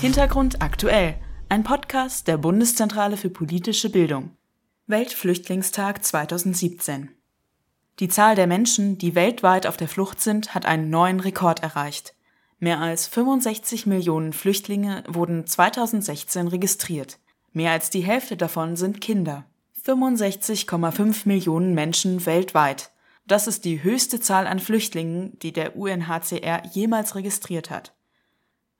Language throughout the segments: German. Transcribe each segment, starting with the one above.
Hintergrund aktuell. Ein Podcast der Bundeszentrale für politische Bildung. Weltflüchtlingstag 2017. Die Zahl der Menschen, die weltweit auf der Flucht sind, hat einen neuen Rekord erreicht. Mehr als 65 Millionen Flüchtlinge wurden 2016 registriert. Mehr als die Hälfte davon sind Kinder. 65,5 Millionen Menschen weltweit. Das ist die höchste Zahl an Flüchtlingen, die der UNHCR jemals registriert hat.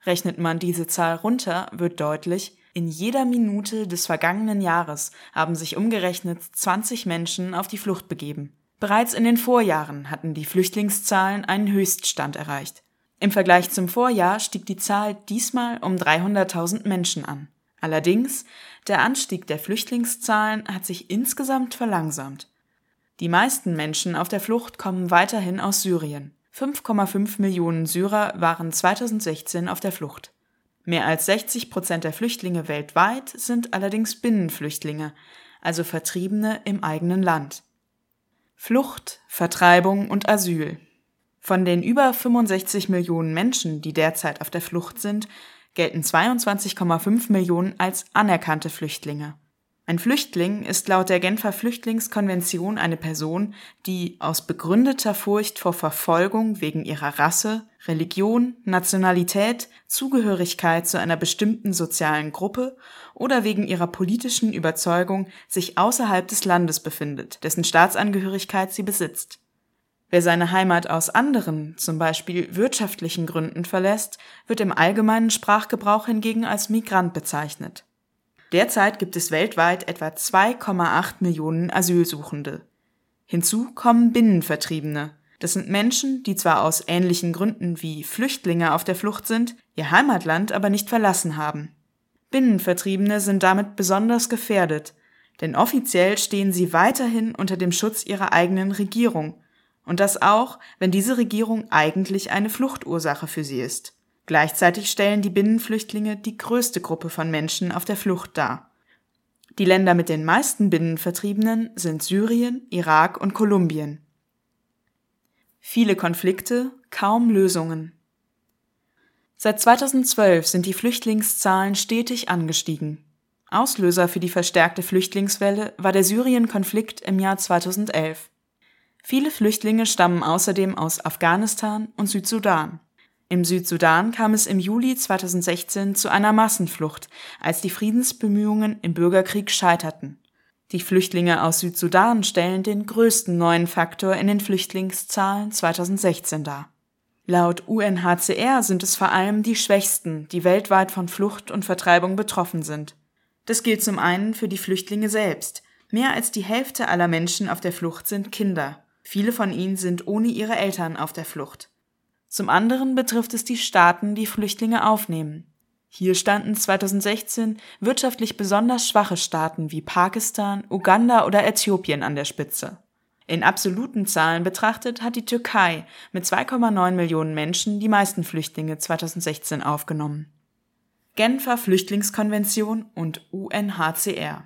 Rechnet man diese Zahl runter, wird deutlich, in jeder Minute des vergangenen Jahres haben sich umgerechnet 20 Menschen auf die Flucht begeben. Bereits in den Vorjahren hatten die Flüchtlingszahlen einen Höchststand erreicht. Im Vergleich zum Vorjahr stieg die Zahl diesmal um 300.000 Menschen an. Allerdings, der Anstieg der Flüchtlingszahlen hat sich insgesamt verlangsamt. Die meisten Menschen auf der Flucht kommen weiterhin aus Syrien. 5,5 Millionen Syrer waren 2016 auf der Flucht. Mehr als 60 Prozent der Flüchtlinge weltweit sind allerdings Binnenflüchtlinge, also Vertriebene im eigenen Land. Flucht, Vertreibung und Asyl. Von den über 65 Millionen Menschen, die derzeit auf der Flucht sind, gelten 22,5 Millionen als anerkannte Flüchtlinge. Ein Flüchtling ist laut der Genfer Flüchtlingskonvention eine Person, die aus begründeter Furcht vor Verfolgung wegen ihrer Rasse, Religion, Nationalität, Zugehörigkeit zu einer bestimmten sozialen Gruppe oder wegen ihrer politischen Überzeugung sich außerhalb des Landes befindet, dessen Staatsangehörigkeit sie besitzt. Wer seine Heimat aus anderen, zum Beispiel wirtschaftlichen Gründen verlässt, wird im allgemeinen Sprachgebrauch hingegen als Migrant bezeichnet. Derzeit gibt es weltweit etwa 2,8 Millionen Asylsuchende. Hinzu kommen Binnenvertriebene. Das sind Menschen, die zwar aus ähnlichen Gründen wie Flüchtlinge auf der Flucht sind, ihr Heimatland aber nicht verlassen haben. Binnenvertriebene sind damit besonders gefährdet, denn offiziell stehen sie weiterhin unter dem Schutz ihrer eigenen Regierung, und das auch, wenn diese Regierung eigentlich eine Fluchtursache für sie ist. Gleichzeitig stellen die Binnenflüchtlinge die größte Gruppe von Menschen auf der Flucht dar. Die Länder mit den meisten Binnenvertriebenen sind Syrien, Irak und Kolumbien. Viele Konflikte, kaum Lösungen. Seit 2012 sind die Flüchtlingszahlen stetig angestiegen. Auslöser für die verstärkte Flüchtlingswelle war der Syrien-Konflikt im Jahr 2011. Viele Flüchtlinge stammen außerdem aus Afghanistan und Südsudan. Im Südsudan kam es im Juli 2016 zu einer Massenflucht, als die Friedensbemühungen im Bürgerkrieg scheiterten. Die Flüchtlinge aus Südsudan stellen den größten neuen Faktor in den Flüchtlingszahlen 2016 dar. Laut UNHCR sind es vor allem die Schwächsten, die weltweit von Flucht und Vertreibung betroffen sind. Das gilt zum einen für die Flüchtlinge selbst. Mehr als die Hälfte aller Menschen auf der Flucht sind Kinder. Viele von ihnen sind ohne ihre Eltern auf der Flucht. Zum anderen betrifft es die Staaten, die Flüchtlinge aufnehmen. Hier standen 2016 wirtschaftlich besonders schwache Staaten wie Pakistan, Uganda oder Äthiopien an der Spitze. In absoluten Zahlen betrachtet hat die Türkei mit 2,9 Millionen Menschen die meisten Flüchtlinge 2016 aufgenommen. Genfer Flüchtlingskonvention und UNHCR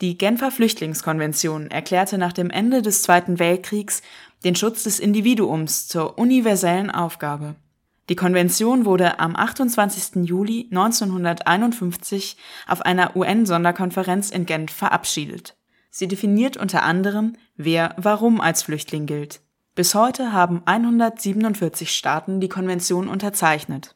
die Genfer Flüchtlingskonvention erklärte nach dem Ende des Zweiten Weltkriegs den Schutz des Individuums zur universellen Aufgabe. Die Konvention wurde am 28. Juli 1951 auf einer UN-Sonderkonferenz in Genf verabschiedet. Sie definiert unter anderem, wer warum als Flüchtling gilt. Bis heute haben 147 Staaten die Konvention unterzeichnet.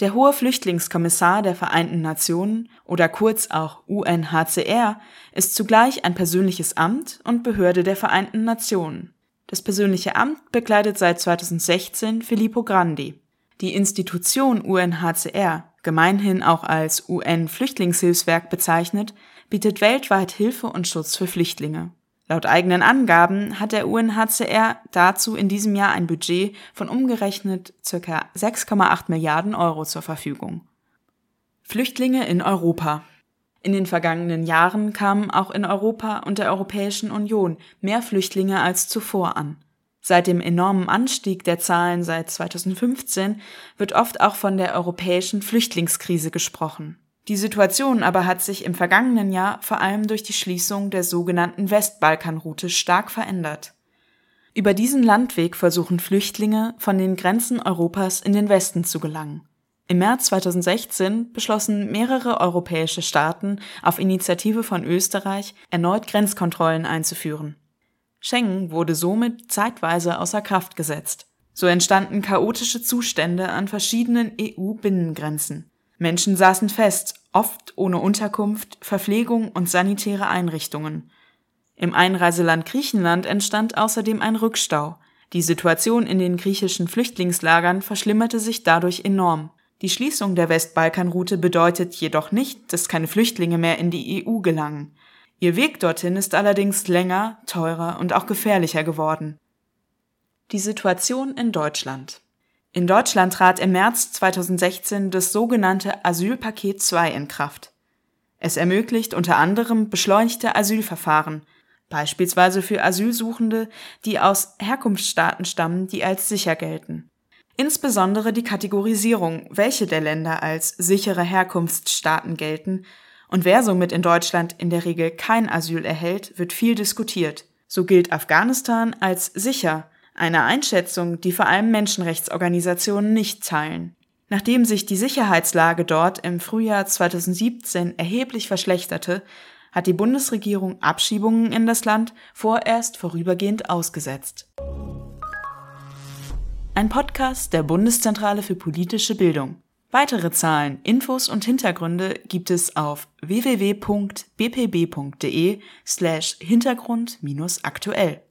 Der hohe Flüchtlingskommissar der Vereinten Nationen oder kurz auch UNHCR ist zugleich ein persönliches Amt und Behörde der Vereinten Nationen. Das persönliche Amt bekleidet seit 2016 Filippo Grandi. Die Institution UNHCR, gemeinhin auch als UN-Flüchtlingshilfswerk bezeichnet, bietet weltweit Hilfe und Schutz für Flüchtlinge. Laut eigenen Angaben hat der UNHCR dazu in diesem Jahr ein Budget von umgerechnet ca. 6,8 Milliarden Euro zur Verfügung. Flüchtlinge in Europa. In den vergangenen Jahren kamen auch in Europa und der Europäischen Union mehr Flüchtlinge als zuvor an. Seit dem enormen Anstieg der Zahlen seit 2015 wird oft auch von der europäischen Flüchtlingskrise gesprochen. Die Situation aber hat sich im vergangenen Jahr vor allem durch die Schließung der sogenannten Westbalkanroute stark verändert. Über diesen Landweg versuchen Flüchtlinge von den Grenzen Europas in den Westen zu gelangen. Im März 2016 beschlossen mehrere europäische Staaten auf Initiative von Österreich erneut Grenzkontrollen einzuführen. Schengen wurde somit zeitweise außer Kraft gesetzt. So entstanden chaotische Zustände an verschiedenen EU-Binnengrenzen. Menschen saßen fest, oft ohne Unterkunft, Verpflegung und sanitäre Einrichtungen. Im Einreiseland Griechenland entstand außerdem ein Rückstau. Die Situation in den griechischen Flüchtlingslagern verschlimmerte sich dadurch enorm. Die Schließung der Westbalkanroute bedeutet jedoch nicht, dass keine Flüchtlinge mehr in die EU gelangen. Ihr Weg dorthin ist allerdings länger, teurer und auch gefährlicher geworden. Die Situation in Deutschland. In Deutschland trat im März 2016 das sogenannte Asylpaket 2 in Kraft. Es ermöglicht unter anderem beschleunigte Asylverfahren, beispielsweise für Asylsuchende, die aus Herkunftsstaaten stammen, die als sicher gelten. Insbesondere die Kategorisierung, welche der Länder als sichere Herkunftsstaaten gelten und wer somit in Deutschland in der Regel kein Asyl erhält, wird viel diskutiert. So gilt Afghanistan als sicher, eine Einschätzung, die vor allem Menschenrechtsorganisationen nicht teilen. Nachdem sich die Sicherheitslage dort im Frühjahr 2017 erheblich verschlechterte, hat die Bundesregierung Abschiebungen in das Land vorerst vorübergehend ausgesetzt. Ein Podcast der Bundeszentrale für politische Bildung. Weitere Zahlen, Infos und Hintergründe gibt es auf www.bpb.de slash Hintergrund-aktuell.